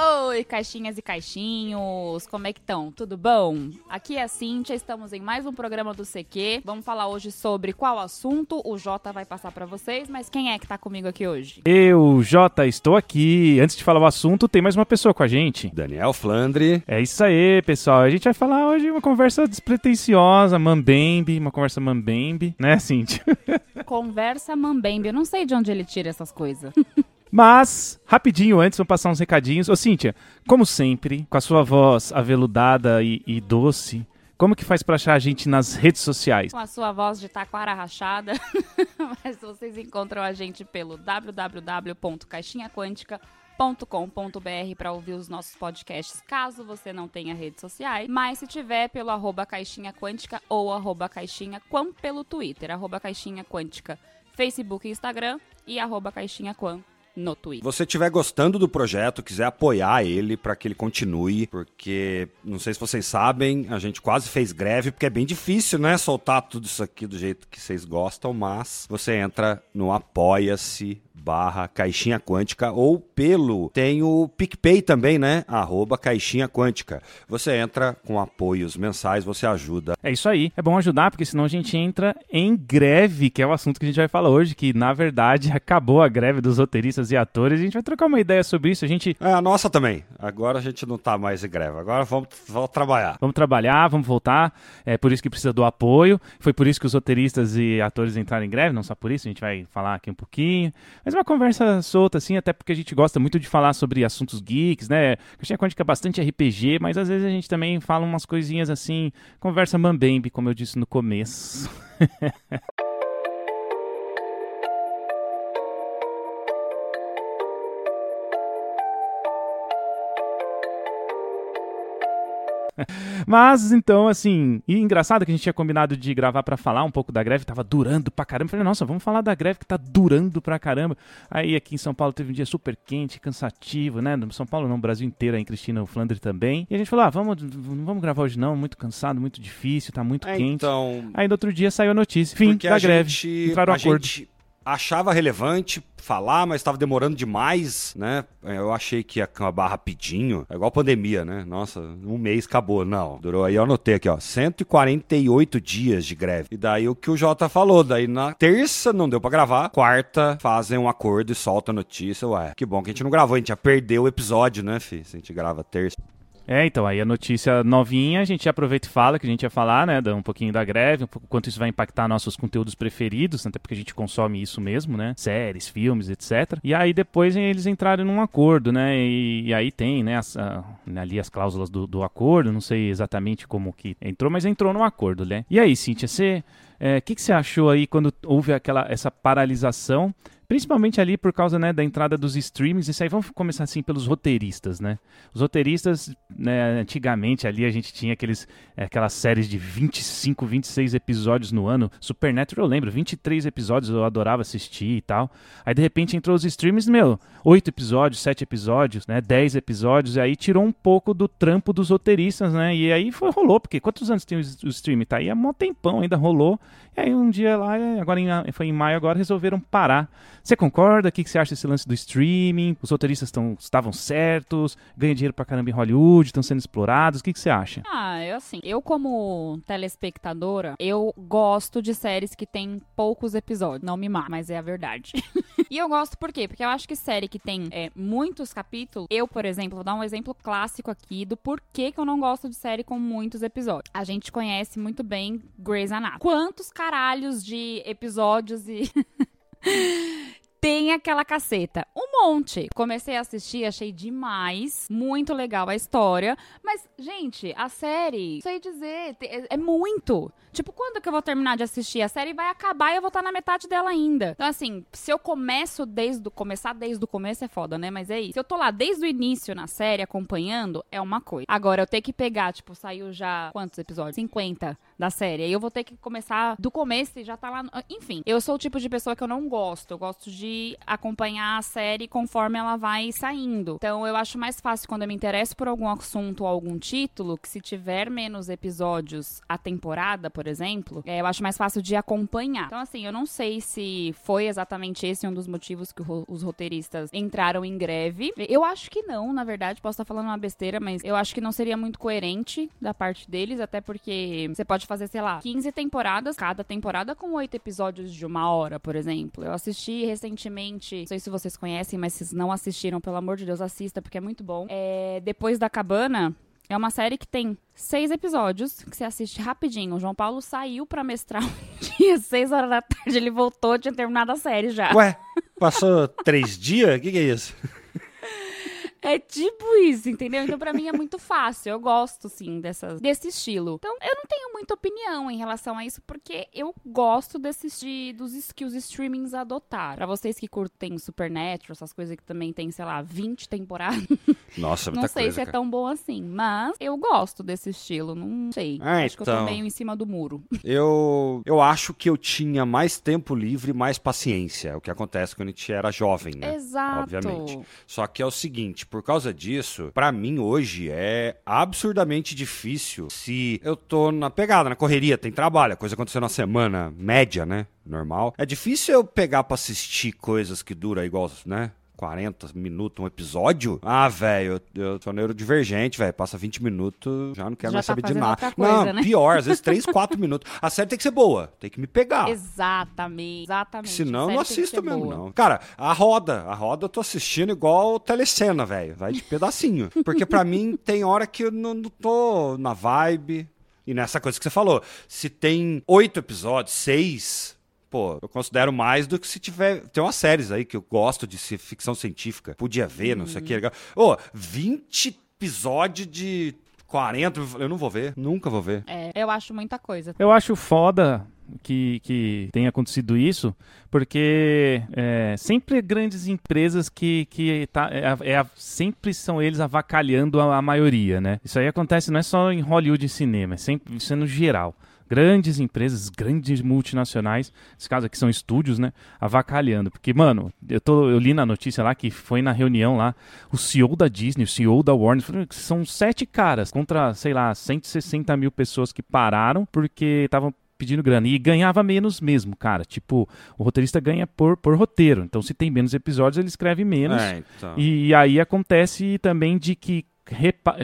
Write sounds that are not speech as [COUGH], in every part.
Oi, caixinhas e caixinhos, como é que estão? Tudo bom? Aqui é a Cintia, estamos em mais um programa do CQ. Vamos falar hoje sobre qual assunto o Jota vai passar para vocês, mas quem é que tá comigo aqui hoje? Eu, Jota, estou aqui. Antes de falar o assunto, tem mais uma pessoa com a gente. Daniel Flandre. É isso aí, pessoal. A gente vai falar hoje uma conversa despretensiosa, mambembe, uma conversa mambembe, né, Cintia? [LAUGHS] Conversa mambembe, eu não sei de onde ele tira essas coisas. [LAUGHS] Mas, rapidinho antes, vamos passar uns recadinhos. Ô, Cíntia, como sempre, com a sua voz aveludada e, e doce, como que faz para achar a gente nas redes sociais? Com a sua voz de taquara rachada, [LAUGHS] mas vocês encontram a gente pelo www.caixinhaquântica.com.br para ouvir os nossos podcasts, caso você não tenha redes sociais, mas se tiver pelo arroba caixinha quântica ou arroba caixinha quam pelo Twitter, arroba caixinha quântica, Facebook e Instagram e arroba caixinha quam no Twitter. Você estiver gostando do projeto, quiser apoiar ele para que ele continue, porque não sei se vocês sabem, a gente quase fez greve, porque é bem difícil, né, soltar tudo isso aqui do jeito que vocês gostam, mas você entra no apoia-se barra Caixinha Quântica ou pelo, tem o PicPay também, né? Arroba Caixinha Quântica. Você entra com apoios mensais, você ajuda. É isso aí. É bom ajudar, porque senão a gente entra em greve, que é o assunto que a gente vai falar hoje, que na verdade [LAUGHS] acabou a greve dos roteiristas e atores. A gente vai trocar uma ideia sobre isso. A gente. É a nossa também. Agora a gente não tá mais em greve. Agora vamos, vamos trabalhar. Vamos trabalhar, vamos voltar. É por isso que precisa do apoio. Foi por isso que os roteiristas e atores entraram em greve, não só por isso, a gente vai falar aqui um pouquinho. Mas uma conversa solta, assim, até porque a gente gosta muito de falar sobre assuntos geeks, né? Caixinha Quântica é bastante RPG, mas às vezes a gente também fala umas coisinhas assim, conversa mambembe, como eu disse no começo. [LAUGHS] [LAUGHS] Mas, então, assim, e engraçado que a gente tinha combinado de gravar para falar um pouco da greve, tava durando pra caramba. Eu falei, nossa, vamos falar da greve que tá durando pra caramba. Aí aqui em São Paulo teve um dia super quente, cansativo, né? No São Paulo não, Brasil inteiro, aí em Cristina, o Flandre também. E a gente falou, ah, vamos, não vamos gravar hoje não, muito cansado, muito difícil, tá muito É, quente. Então, Aí no outro dia saiu a notícia, fim da a greve, gente, entraram a no acordo. gente achava relevante falar, mas estava demorando demais, né? Eu achei que ia acabar rapidinho. É igual pandemia, né? Nossa, um mês acabou. Não, durou aí, eu anotei aqui, ó, 148 dias de greve. E daí o que o Jota falou, daí na terça não deu pra gravar, quarta fazem um acordo e solta a notícia. Ué, que bom que a gente não gravou, a gente já perdeu o episódio, né, fi? Se a gente grava terça. É, então, aí a notícia novinha, a gente aproveita e fala que a gente ia falar, né, um pouquinho da greve, um pouco quanto isso vai impactar nossos conteúdos preferidos, até porque a gente consome isso mesmo, né, séries, filmes, etc. E aí depois eles entraram num acordo, né, e, e aí tem, né, as, a- ali as cláusulas do, do acordo, não sei exatamente como que entrou, mas entrou no acordo, né. E aí, Cíntia, o que, que você achou aí quando houve aquela, essa paralisação, Principalmente ali por causa né, da entrada dos streamings. Isso aí vamos começar assim pelos roteiristas, né? Os roteiristas, né, antigamente ali a gente tinha aqueles, eh, aquelas séries de 25, 26 episódios no ano. Supernatural eu lembro, 23 episódios eu adorava assistir e tal. Aí de repente entrou os streams, meu, 8 episódios, 7 episódios, né, 10 episódios. E aí tirou um pouco do trampo dos roteiristas, né? E aí foi, rolou, porque quantos anos tem o, o streaming? Tá aí há mó tempão, ainda rolou. E aí um dia lá, agora em, foi em maio, agora resolveram parar. Você concorda? O que, que você acha desse lance do streaming? Os roteiristas tão, estavam certos? Ganha dinheiro pra caramba em Hollywood? Estão sendo explorados? O que, que você acha? Ah, eu assim, eu como telespectadora, eu gosto de séries que tem poucos episódios. Não me mata, mas é a verdade. [LAUGHS] e eu gosto por quê? Porque eu acho que série que tem é, muitos capítulos, eu, por exemplo, vou dar um exemplo clássico aqui do porquê que eu não gosto de série com muitos episódios. A gente conhece muito bem Grey's Anatomy. Quantos caralhos de episódios e... [LAUGHS] tem aquela caceta. Um monte. Comecei a assistir, achei demais. Muito legal a história. Mas, gente, a série, sei dizer, é, é muito. Tipo, quando que eu vou terminar de assistir? A série vai acabar e eu vou estar na metade dela ainda. Então, assim, se eu começo desde o... Começar desde o começo é foda, né? Mas é isso. Se eu tô lá desde o início na série, acompanhando, é uma coisa. Agora, eu ter que pegar, tipo, saiu já... Quantos episódios? 50 da série. Aí eu vou ter que começar do começo e já tá lá... no- Enfim, eu sou o tipo de pessoa que eu não gosto. Eu gosto de acompanhar a série conforme ela vai saindo. Então eu acho mais fácil quando eu me interesso por algum assunto ou algum título, que se tiver menos episódios a temporada, por exemplo, é, eu acho mais fácil de acompanhar. Então, assim, eu não sei se foi exatamente esse um dos motivos que os roteiristas entraram em greve. Eu acho que não, na verdade, posso estar falando uma besteira, mas eu acho que não seria muito coerente da parte deles, até porque você pode fazer, sei lá, 15 temporadas, cada temporada com oito episódios de uma hora, por exemplo. Eu assisti recentemente, não sei se vocês conhecem, mas se não assistiram, pelo amor de Deus, assista, porque é muito bom. É, Depois da Cabana, é uma série que tem seis episódios, que você assiste rapidinho. O João Paulo saiu pra mestrar um [LAUGHS] dia, seis horas da tarde, ele voltou, tinha terminado a série já. Ué, passou três dias? O que, que é isso? É tipo isso, entendeu? Então, pra mim é muito fácil. Eu gosto, sim, dessas, desse estilo. Então, eu não tenho muita opinião em relação a isso, porque eu gosto desses de, dos que os streamings adotaram. Pra vocês que curtem Supernatural, essas coisas que também tem, sei lá, 20 temporadas. [LAUGHS] Nossa, muita Não sei coisa, se é cara. tão bom assim, mas eu gosto desse estilo. Não sei. Ah, Acho que eu tô então. meio em cima do muro. [LAUGHS] Eu, eu acho que eu tinha mais tempo livre e mais paciência. É o que acontece quando a gente era jovem, né? Exato. Obviamente. Só que é o seguinte, por causa disso, pra mim hoje é absurdamente difícil se eu tô na pegada, na correria, tem trabalho, a coisa aconteceu na semana média, né? Normal. É difícil eu pegar pra assistir coisas que duram igual, né? 40 minutos, um episódio? Ah, velho, eu, eu sou neurodivergente, velho. Passa 20 minutos, já não quero Já mais tá saber de nada. coisa, não, né? pior, às vezes [LAUGHS] 3, 4 minutos. A série tem que ser boa, tem que me pegar. Exatamente. Exatamente. Senão eu não assisto mesmo, boa. não. Cara, a roda, a roda eu tô assistindo igual telecena, velho. Vai de pedacinho. [LAUGHS] Porque pra mim tem hora que eu não, não tô na vibe. E nessa coisa que você falou, se tem oito episódios, seis, pô, eu considero mais do que se tiver. Tem umas séries aí que eu gosto de ser ficção científica. Podia ver, não sei o que. legal. Ô, 20 episódios de 40, eu não vou ver, nunca vou ver. É, eu acho muita coisa. Eu acho foda que, que tenha acontecido isso, porque é, sempre grandes empresas que, que tá, é, é- sempre são eles avacalhando a, a maioria, né? Isso aí acontece não é só em Hollywood e cinema, é sempre isso é no geral. Grandes empresas, grandes multinacionais, nesse caso aqui são estúdios, né? Avacalhando. Porque, mano, eu, tô, eu li na notícia lá que foi na reunião lá, o CEO da Disney, o CEO da Warner, falou que são sete caras contra, sei lá, 160 mil pessoas que pararam porque estavam pedindo grana. E ganhava menos mesmo, cara. Tipo, o roteirista ganha por, por roteiro. Então, se tem menos episódios, ele escreve menos. É, então. E, aí acontece também de que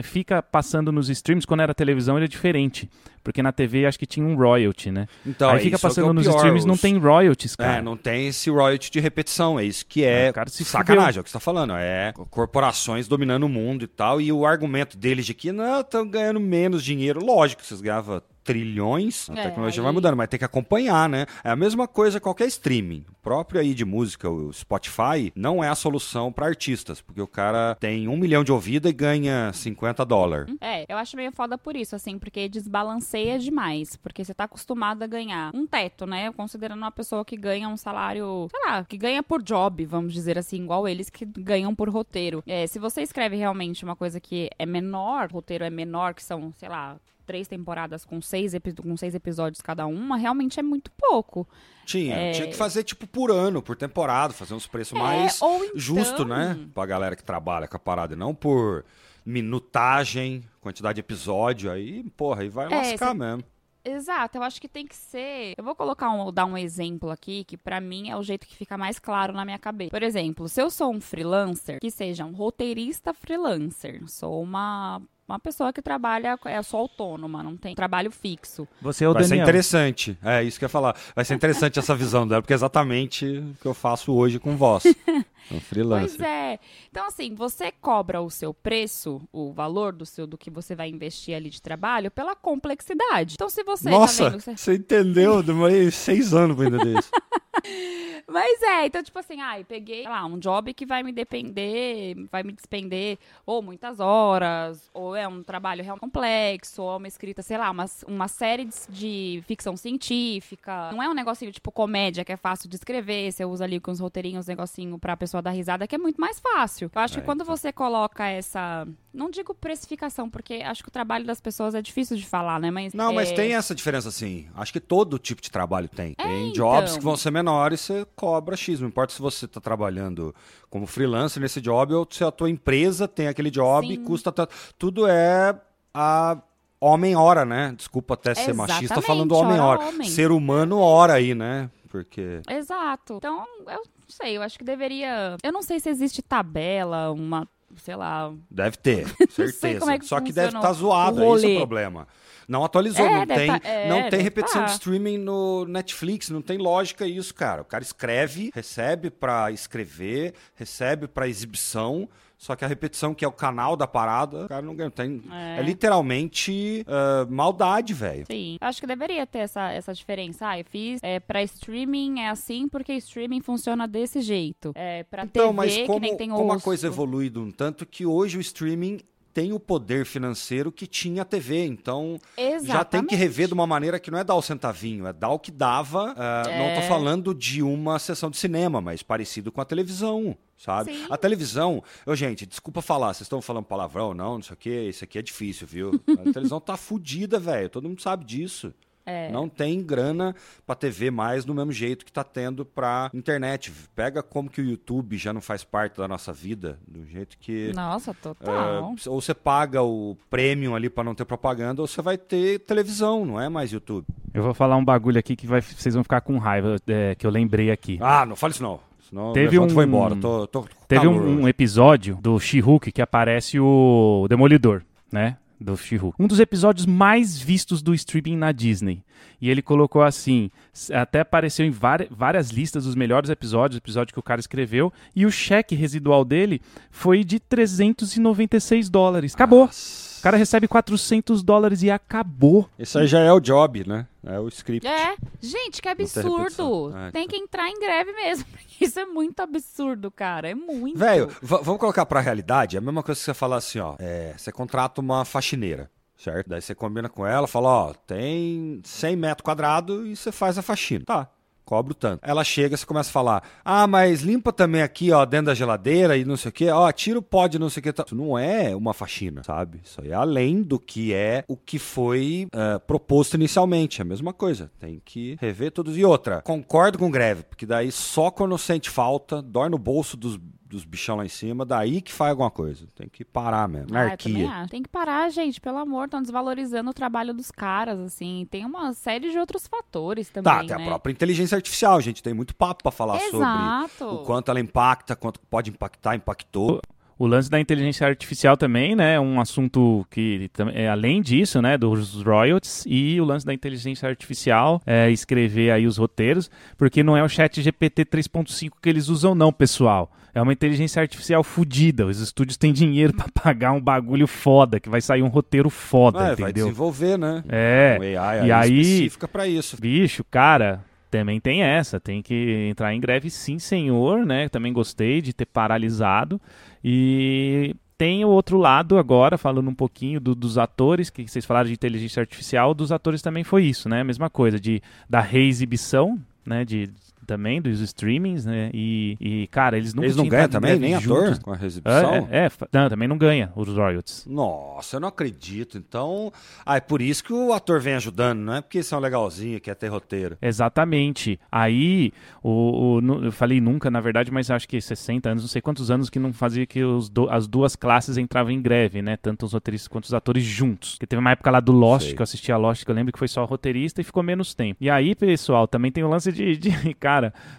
fica passando nos streams, quando era televisão era diferente. Porque na TV acho que tinha um royalty, né? Então, aí é fica é é passando o nos pior, streams, não os- tem royalties, cara. É, não tem esse royalty de repetição. É isso que é É, cara se sacanagem, fudeu. é o que você tá falando. É corporações dominando o mundo e tal. E o argumento deles de que não, estão ganhando menos dinheiro. Lógico vocês ganhavam trilhões, a É, tecnologia aí- vai mudando, mas tem que acompanhar, né? É a mesma coisa qualquer streaming. O próprio aí de música, o Spotify, não é a solução para artistas, porque o cara tem um milhão de ouvida e ganha 50 dólares. É, eu acho meio foda por isso, assim, porque desbalanceia demais. Porque você tá acostumado a ganhar um teto, né? Considerando uma pessoa que ganha um salário, sei lá, que ganha por job, vamos dizer assim, igual eles que ganham por roteiro. É, se você escreve realmente uma coisa que é menor, roteiro é menor, que são, sei lá. Três temporadas com seis, com seis episódios cada uma, realmente é muito pouco. Tinha, É. tinha que fazer tipo por ano, por temporada, fazer uns preços mais ou então- justo, né? Pra galera que trabalha com a parada, não por minutagem, quantidade de episódio, aí, porra, aí vai É, lascar cê- mesmo. Exato, eu acho que tem que ser. Eu vou colocar um, dar um exemplo aqui que pra mim é o jeito que fica mais claro na minha cabeça. Por exemplo, se eu sou um freelancer, que seja um roteirista freelancer, sou uma uma pessoa que trabalha, é só autônoma, não tem trabalho fixo. Você é o Vai ser Daniel. interessante. É isso que eu ia falar. Vai ser interessante essa visão dela, porque é exatamente o que eu faço hoje com voz. [LAUGHS] Um freelancer. Pois é. Então, assim, você cobra o seu preço, o valor do seu do que você vai investir ali de trabalho, pela complexidade. Então, se você tá Nossa, vendo. você- você entendeu? Demorei seis anos pra entender isso. [LAUGHS] Mas é, então, tipo assim, ai, peguei, sei lá, um job que vai me depender, vai me despender ou muitas horas, ou é um trabalho realmente complexo, ou é uma escrita, sei lá, uma, uma série de, de ficção científica. Não é um negocinho tipo comédia que é fácil de escrever, você usa ali com os roteirinhos, negocinho pra pessoa dar risada, que é muito mais fácil. Eu acho É, que quando então. você coloca essa. Não digo precificação, porque acho que o trabalho das pessoas é difícil de falar, né? Mas. Não, mas é, tem essa diferença sim. Acho que todo tipo de trabalho tem. Tem então. jobs que vão ser menores, você cobra X. Não importa se você está trabalhando como freelancer nesse job ou se a tua empresa tem aquele job e Sim. custa tanto. Tudo é a homem-hora, né? Desculpa até ser machista Exatamente, falando homem-hora. hora homem. Ser humano hora aí, né? Porque. Exato. Então, eu não sei, eu acho que deveria. Eu não sei se existe tabela, uma, sei lá. Deve ter, [LAUGHS] certeza. é que Só que deve estar o zoado, é esse o problema. Não atualizou, É, não tem, tá- é, não tem repetição tá. de streaming no Netflix, não tem lógica isso, cara. O cara escreve, recebe pra escrever, recebe pra exibição, só que a repetição, que é o canal da parada, o cara não ganha. Tem, é. É. literalmente ah, maldade, velho. Sim. Acho que deveria ter essa, essa diferença. Ah, eu fiz é, pra streaming é assim porque streaming funciona desse jeito. É, pra Então, TV, mas que como, nem tem como a coisa evolui de um tanto que hoje o streaming tem o poder financeiro que tinha a TV. Então, Exatamente. já tem que rever de uma maneira que não é dar o centavinho, é dar o que dava. ah, Não tô É. falando de uma sessão de cinema, mas parecido com a televisão, sabe? Sim. A televisão, ô, gente, desculpa falar, vocês estão falando palavrão, não, não sei o quê, isso aqui é difícil, viu? A televisão tá fudida, velho, todo mundo sabe disso. É. Não tem grana pra TV mais do mesmo jeito que tá tendo pra internet. Pega como que o YouTube já não faz parte da nossa vida, do jeito que Nossa, total. é, ou você paga o premium ali pra não ter propaganda, ou você vai ter televisão, não é mais YouTube. Eu vou falar um bagulho aqui que vai, vocês vão ficar com raiva, é, que eu lembrei aqui. Ah, não fale isso não. Senão Teve eu levanto vou um- embora. Tô, tô Teve um, um episódio do She-Hulk que aparece o Demolidor, né? Do She-Hulk. Um dos episódios mais vistos do streaming na Disney. E ele colocou assim: até apareceu em várias listas dos melhores episódios, episódio que o cara escreveu. E o cheque residual dele foi de 396 dólares. Acabou. O cara recebe 400 dólares e acabou. Esse aí já é o job, né? É o script. É, gente, que absurdo. Ah, Tem que entrar em greve mesmo. [LAUGHS] Isso é muito absurdo, cara. É muito. Velho, va- vamos colocar pra realidade. É a mesma coisa que você falar assim, ó. É, você contrata uma faxineira, certo? Daí você combina com ela, fala, ó, tem 100 metros quadrados e você faz a faxina. Tá. Cobro tanto. Ela chega, você começa a falar: Ah, mas limpa também aqui, ó, dentro da geladeira e não sei o quê. Ó, tira o pó de não sei o quê. Isso não é uma faxina, sabe? Isso aí é além do que é o que foi eh, proposto inicialmente. É a mesma coisa. Tem que rever tudo. E outra, concordo com greve, porque daí só quando sente falta, dói no bolso dos, dos bichão lá em cima, daí que faz alguma coisa. Tem que parar mesmo. Ah, Anarquia. acho. Tem que parar, gente, pelo amor, estão desvalorizando o trabalho dos caras, assim. Tem uma série de outros fatores também, Tá, tem né? a própria inteligência artificial, gente. Tem muito papo pra falar sobre Exato. o quanto ela impacta, quanto pode impactar, impactou. O lance da inteligência artificial também, né, é um assunto que é além disso, né, dos royalties e o lance da inteligência artificial, é escrever aí os roteiros, porque não é o chat GPT 3.5 que eles usam não, pessoal. É uma inteligência artificial fodida. Os estúdios têm dinheiro pra [LAUGHS] pagar um bagulho foda, que vai sair um roteiro foda, É, vai entendeu? desenvolver, né? É. Um AI E aí- específica pra isso. Bicho, cara, também tem essa. Tem que entrar em greve, sim, senhor, né? Também gostei de ter paralisado. E tem o outro lado agora, falando um pouquinho do- dos atores, que vocês falaram de inteligência artificial, dos atores também foi isso, né? Mesma coisa, de da reexibição, né? De também dos streamings, né? E, e, cara, eles nunca Eles não ganham também, nem ator, juntos. com a exibição? É, é, é, não, também não ganha os royalties. Nossa, eu não acredito. Então, ah, é por isso que o ator vem ajudando, não é porque são legalzinho, quer ter roteiro. Exatamente. Aí, o, o- eu falei nunca, na verdade, mas acho que 60 anos, não sei quantos anos que não fazia que os do- as duas classes entravam em greve, né? Tanto os roteiristas quanto os atores juntos. Porque teve uma época lá do Lost, Sei. que eu assistia Lost, que eu lembro que foi só roteirista e ficou menos tempo. E aí, pessoal, também tem o lance de, de- [LAUGHS] cara,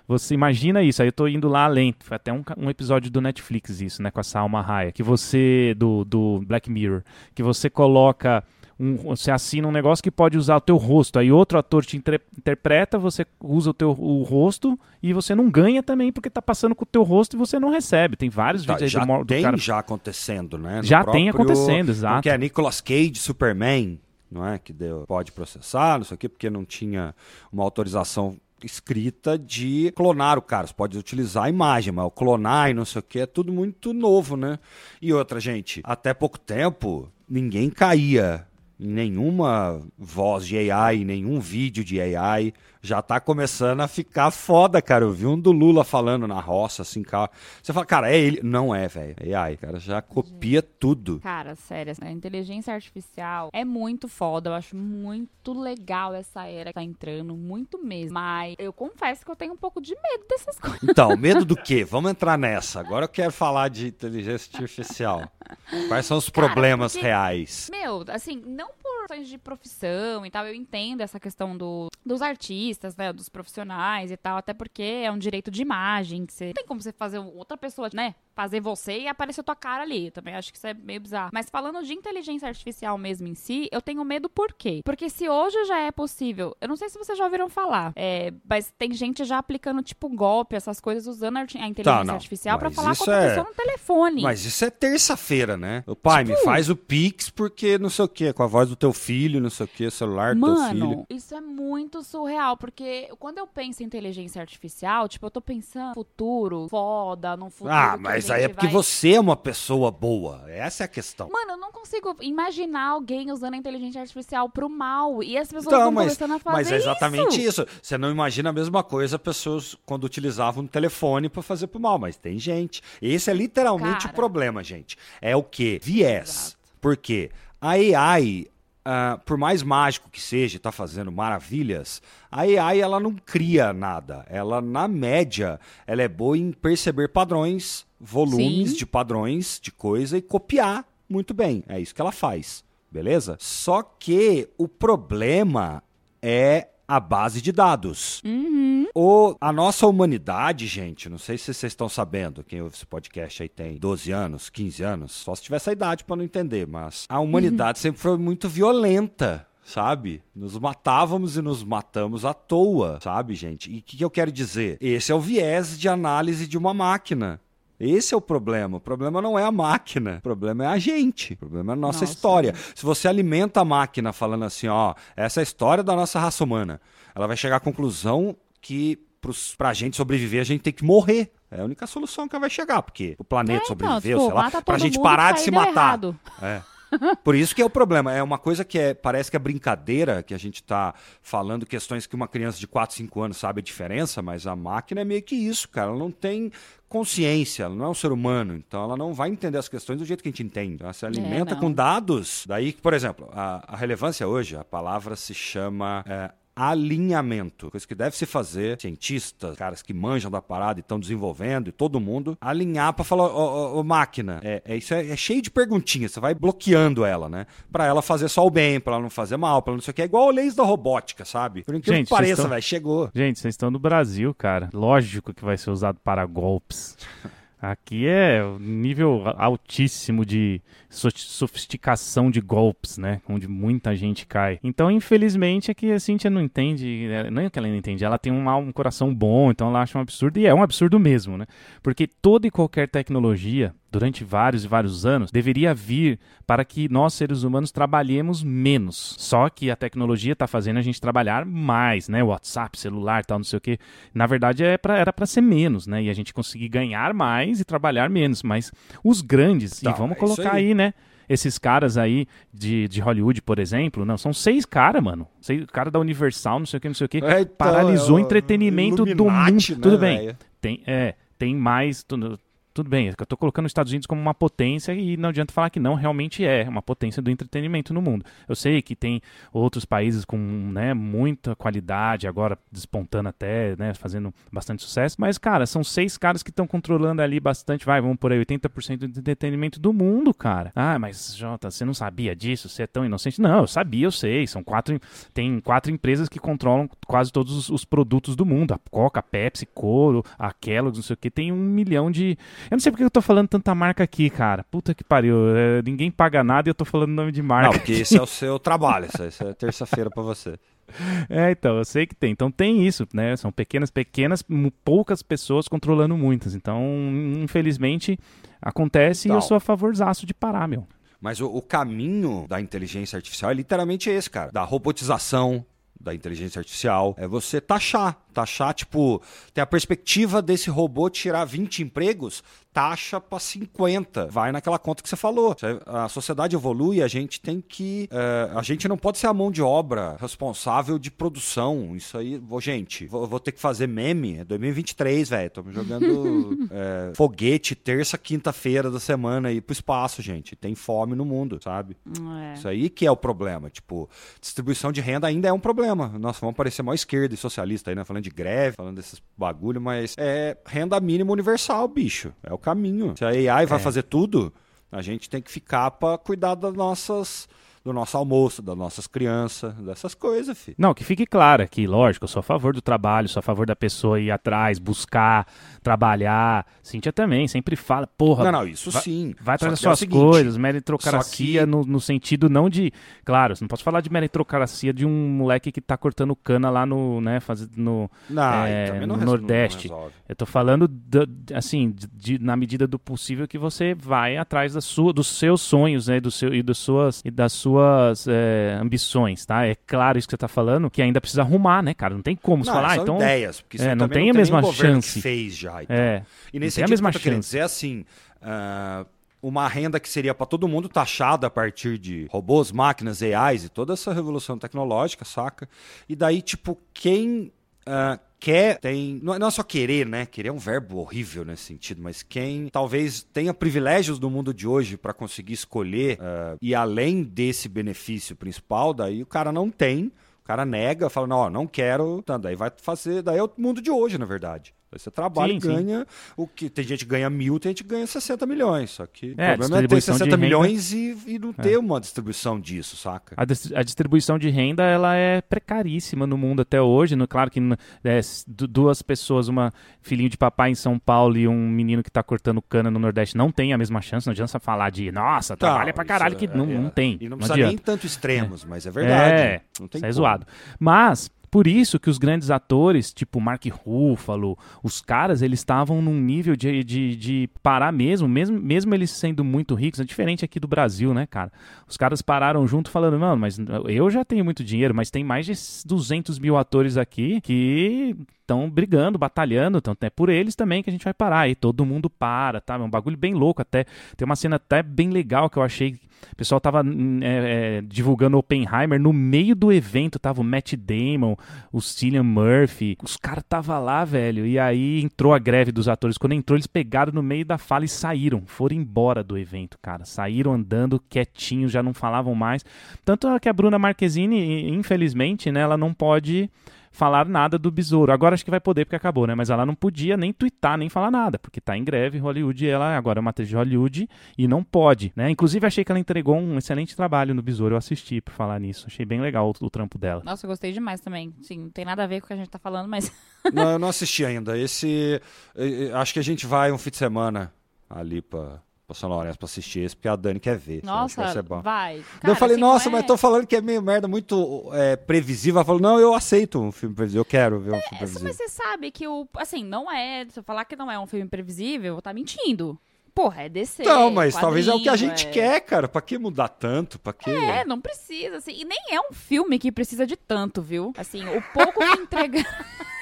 você imagina isso, aí eu tô indo lá além. Foi até um, um episódio do Netflix isso, né? Com a Salma Raya, que você, do, do Black Mirror, que você coloca um- você assina um negócio que pode usar o teu rosto. Aí outro ator te intre- interpreta, você usa o teu o rosto e você não ganha também porque tá passando com o teu rosto e você não recebe. Tem vários Tá, vídeos já aí do, do tem cara. já acontecendo, né? No Já tem próprio- acontecendo, exato. Que é Nicolas Cage, Superman, não é? Que deu, pode processar, não sei o quê, porque não tinha uma autorização escrita de clonar o cara. Você pode utilizar a imagem, mas o clonar e não sei o que é tudo muito novo, né? E outra, gente, até pouco tempo ninguém caía nenhuma voz de AI, nenhum vídeo de AI. Já tá começando a ficar foda, cara. Eu vi um do Lula falando na roça, assim, cara. Você fala, cara, é ele. Não é, velho. É AI, cara. Já copia tudo. Cara, sério, a inteligência artificial é muito foda. Eu acho muito legal essa era que tá entrando, muito mesmo. Mas eu confesso que eu tenho um pouco de medo dessas [LAUGHS] coisas. Então, medo do quê? Vamos entrar nessa. Agora eu quero falar de inteligência artificial. Quais são os Cara, problemas porque- reais? Meu, assim, não por questões de profissão e tal, eu entendo essa questão do, dos artistas, né, dos profissionais e tal, até porque é um direito de imagem, que você não tem como você fazer outra pessoa, né, fazer você e aparecer tua cara ali. Eu também acho que isso é meio bizarro. Mas falando de inteligência artificial mesmo em si, eu tenho medo por quê? Porque se hoje já é possível, eu não sei se vocês já ouviram falar, é, mas tem gente já aplicando tipo golpe, essas coisas usando a a inteligência Tá, artificial pra mas falar com outra é- pessoa no telefone. Mas isso é terça-feira, né? O pai, me Tipo- faz o Pix porque não sei o quê, com a voz do teu filho, não sei o quê, celular do teu filho. Mano, isso é muito surreal, porque quando eu penso em inteligência artificial, tipo, eu tô pensando no futuro, foda, num futuro. Ah, mas aí é porque vai- você é uma pessoa boa. Essa é a questão. Mano, eu não consigo imaginar alguém usando a inteligência artificial pro mal. E as pessoas estão começando a fazer mas é exatamente isso. isso. Você não imagina a mesma coisa pessoas quando utilizavam o telefone pra fazer pro mal, mas tem gente. Esse é literalmente Cara. o problema, gente. É o quê? Viés. Exato. Por quê? A AI, ah, por mais mágico que seja, tá fazendo maravilhas, a AI ela não cria nada. Ela, na média, ela é boa em perceber padrões, volumes Sim. de padrões de coisa e copiar muito bem. É isso que ela faz. Beleza? Só que o problema é a base de dados. Uhum. O, a nossa humanidade, gente, não sei se vocês estão sabendo, quem ouve esse podcast aí tem 12 anos, 15 anos, só se tiver essa idade pra não entender, mas a humanidade sempre foi muito violenta. Sabe? Nos matávamos e nos matamos à toa, sabe, gente? E o que, que eu quero dizer? Esse é o viés de análise de uma máquina. Esse é o problema. O problema não é a máquina. O problema é a gente. O problema é a nossa, Nossa. história. Se você alimenta a máquina falando assim, ó, essa é a história da nossa raça humana, ela vai chegar à conclusão que pros, pra gente sobreviver, a gente tem que morrer. É a única solução que vai chegar, porque o planeta É, então, sobreviveu, tipo, sei lá, pra gente parar que de se matar. É. Por isso que é o problema. É uma coisa que é, parece que é brincadeira, que a gente tá falando questões que uma criança de 4, 5 anos sabe a diferença, mas a máquina é meio que isso, cara. Ela não tem consciência, ela não é um ser humano, então ela não vai entender as questões do jeito que a gente entende. Ela se alimenta não. com dados. Daí, por exemplo, a, a relevância hoje, a palavra se chama. é, alinhamento, coisa que deve se fazer, cientistas, caras que manjam da parada e estão desenvolvendo, e todo mundo, alinhar pra falar, ô, ô, máquina, é, é- isso é, é cheio de perguntinhas, você vai bloqueando ela, né? Pra ela fazer só o bem, pra ela não fazer mal, pra ela não sei o que, é igual a leis da robótica, sabe? Por incrível Gente, que pareça, vocês tão- velho, chegou. Gente, vocês estão no Brasil, cara. Lógico que vai ser usado para golpes. Aqui é o nível altíssimo de so- sofisticação de golpes, né? Onde muita gente cai. Então, infelizmente, é que a Cintia não entende. é, Não é que ela não entende, ela tem um, um coração bom, então ela acha um absurdo. E é um absurdo mesmo, né? Porque toda e qualquer tecnologia, durante vários e vários anos, deveria vir para que nós, seres humanos, trabalhemos menos. Só que a tecnologia está fazendo a gente trabalhar mais, né? WhatsApp, celular, tal, não sei o quê. Na verdade, é pra, era para ser menos, né? E a gente conseguir ganhar mais e trabalhar menos. Mas os grandes, Tá, e vamos é colocar aí. aí, né? Esses caras aí de, de Hollywood, por exemplo, não, são seis caras, mano. Seis cara da Universal, não sei o que, não sei o que. É, então, paralisou é o entretenimento do mundo. né, Tudo bem. Tem, é, tem mais. Tudo, bem, eu tô colocando os Estados Unidos como uma potência e não adianta falar que não, realmente é uma potência do entretenimento no mundo. Eu sei que tem outros países com né, muita qualidade, agora despontando até, né, fazendo bastante sucesso, mas, cara, são seis caras que estão controlando ali bastante, vai, vamos por aí, 80% do entretenimento do mundo, cara. Ah, mas, Jota, você não sabia disso? Você é tão inocente? Não, eu sabia, eu sei, são quatro, tem quatro empresas que controlam quase todos os, os produtos do mundo, a Coca, a Pepsi, Coro, a Kellogg's, não sei o que, tem um milhão de... Eu não sei porque eu tô falando tanta marca aqui, cara. Puta que pariu. é, ninguém paga nada e eu tô falando nome de marca. Não, porque esse é o seu trabalho, isso, isso é terça-feira pra você. [LAUGHS] É, então, eu sei que tem. Então tem isso, né? São pequenas, pequenas, poucas pessoas controlando muitas. Então, infelizmente, acontece e Então. eu sou a favorzaço de parar, meu. Mas o, o caminho da inteligência artificial é literalmente esse, cara. Da robotização da inteligência artificial. É você taxar. Taxar, tipo, tem a perspectiva desse robô tirar 20 empregos, taxa para 50. Vai naquela conta que você falou. A sociedade evolui, a gente tem que. É, a gente não pode ser a mão de obra responsável de produção. Isso aí, vou, gente, vou, vou ter que fazer meme. É 2023, velho. Estamos jogando é, [LAUGHS] foguete terça, quinta-feira da semana aí pro espaço, gente. Tem fome no mundo, sabe? É. Isso aí que é o problema. Tipo, distribuição de renda ainda é um problema. Nossa, vamos parecer mais esquerda e socialista aí, né? Falando de greve, falando desses bagulho, mas é renda mínima universal, bicho. É o caminho. Se a AI vai é. fazer tudo, a gente tem que ficar para cuidar das nossas do nosso almoço, das nossas crianças, dessas coisas, filho. Não, que fique claro aqui, lógico, eu sou a favor do trabalho, sou a favor da pessoa ir atrás, buscar, trabalhar. Cíntia também, sempre fala, porra. Não, não, isso vai, sim. Vai atrás das é suas é seguinte, coisas, meritocracia que... no, no, sentido não de. Claro, não posso falar de meritocracia de um moleque que tá cortando cana lá no, né, fazendo no, não, é, não no Nordeste. eu tô falando, de, assim, de, na medida do possível que você vai atrás da sua, dos seus sonhos, né, do seu, e, das suas, e das suas suas é, ambições, tá? É claro isso que você tá falando, que ainda precisa arrumar, né, cara? Não tem como você falar, são então. ideias, porque é, não tem a mesma chance. fez já. Então. É, e nesse tem a mesma chance. dizer assim. Uh, uma renda que seria para todo mundo taxada a partir de robôs, máquinas, AIs e toda essa revolução tecnológica, saca? E daí, tipo, quem uh, quer, tem. Não é só querer, né? Querer é um verbo horrível nesse sentido, mas quem talvez tenha privilégios do mundo de hoje para conseguir escolher uh, e além desse benefício principal, daí o cara não tem. O cara nega, fala, não, não quero. Então, daí vai fazer. Daí é o mundo de hoje, na verdade. Você trabalha sim, e ganha sim. o que tem gente que ganha mil, tem gente que ganha 60 milhões. Só que é, o problema é ter 60 milhões e, e, não ter é. uma distribuição disso, saca? A, a, distribuição de renda ela é precaríssima no mundo até hoje. No, claro que é, duas pessoas, uma filhinho de papai em São Paulo e um menino que está cortando cana no Nordeste não tem a mesma chance. Não adianta falar de nossa, tá, trabalha pra caralho, que não, é, não tem. E não, não precisa adianta. nem tanto extremos, mas é verdade. É, não tem isso é zoado. Mas por isso que os grandes atores, tipo Mark Ruffalo, os caras, eles estavam num nível de, de, de, parar mesmo, mesmo, mesmo eles sendo muito ricos, é diferente aqui do Brasil, né, cara? Os caras pararam junto falando, mano, mas eu já tenho muito dinheiro, mas tem mais de 200 mil atores aqui que estão brigando, batalhando, então é por eles também que a gente vai parar. E todo mundo para, tá? É um bagulho bem louco até. Tem uma cena até bem legal que eu achei. O pessoal tava é, é, divulgando Oppenheimer no meio do evento, tava o Matt Damon, o Cillian Murphy, os caras tava lá, velho, e aí entrou a greve dos atores. Quando entrou, eles pegaram no meio da fala e saíram, foram embora do evento, cara. Saíram andando quietinhos, já não falavam mais. Tanto que a Bruna Marquezine, infelizmente, né, ela não pode falar nada do besouro. Agora acho que vai poder porque acabou, né? Mas ela não podia nem twittar, nem falar nada, porque tá em greve Hollywood e ela agora é uma atriz de Hollywood e não pode, né? Inclusive achei que ela entregou um excelente trabalho no besouro, eu assisti por falar nisso. Achei bem legal o, o trampo dela. Nossa, eu gostei demais também. Sim, não tem nada a ver com o que a gente tá falando, mas [LAUGHS] Não, eu não assisti ainda. Esse acho que a gente vai um fim de semana ali para pra São Lourenço pra assistir esse, porque a Dani quer ver. Nossa, vai, vai. Cara, eu falei, nossa, é... mas tô falando que é meio merda, muito é, previsível. Ela falou, não, eu aceito um filme previsível, eu quero ver um é, filme previsível. Mas você sabe que o, assim, não é, se eu falar que não é um filme previsível, tá mentindo. Porra, é DC. Não, mas talvez é o que a gente é... quer, cara. Pra que mudar tanto? Pra que... É, não precisa, assim. E nem é um filme que precisa de tanto, viu? Assim, o pouco que entrega. [LAUGHS]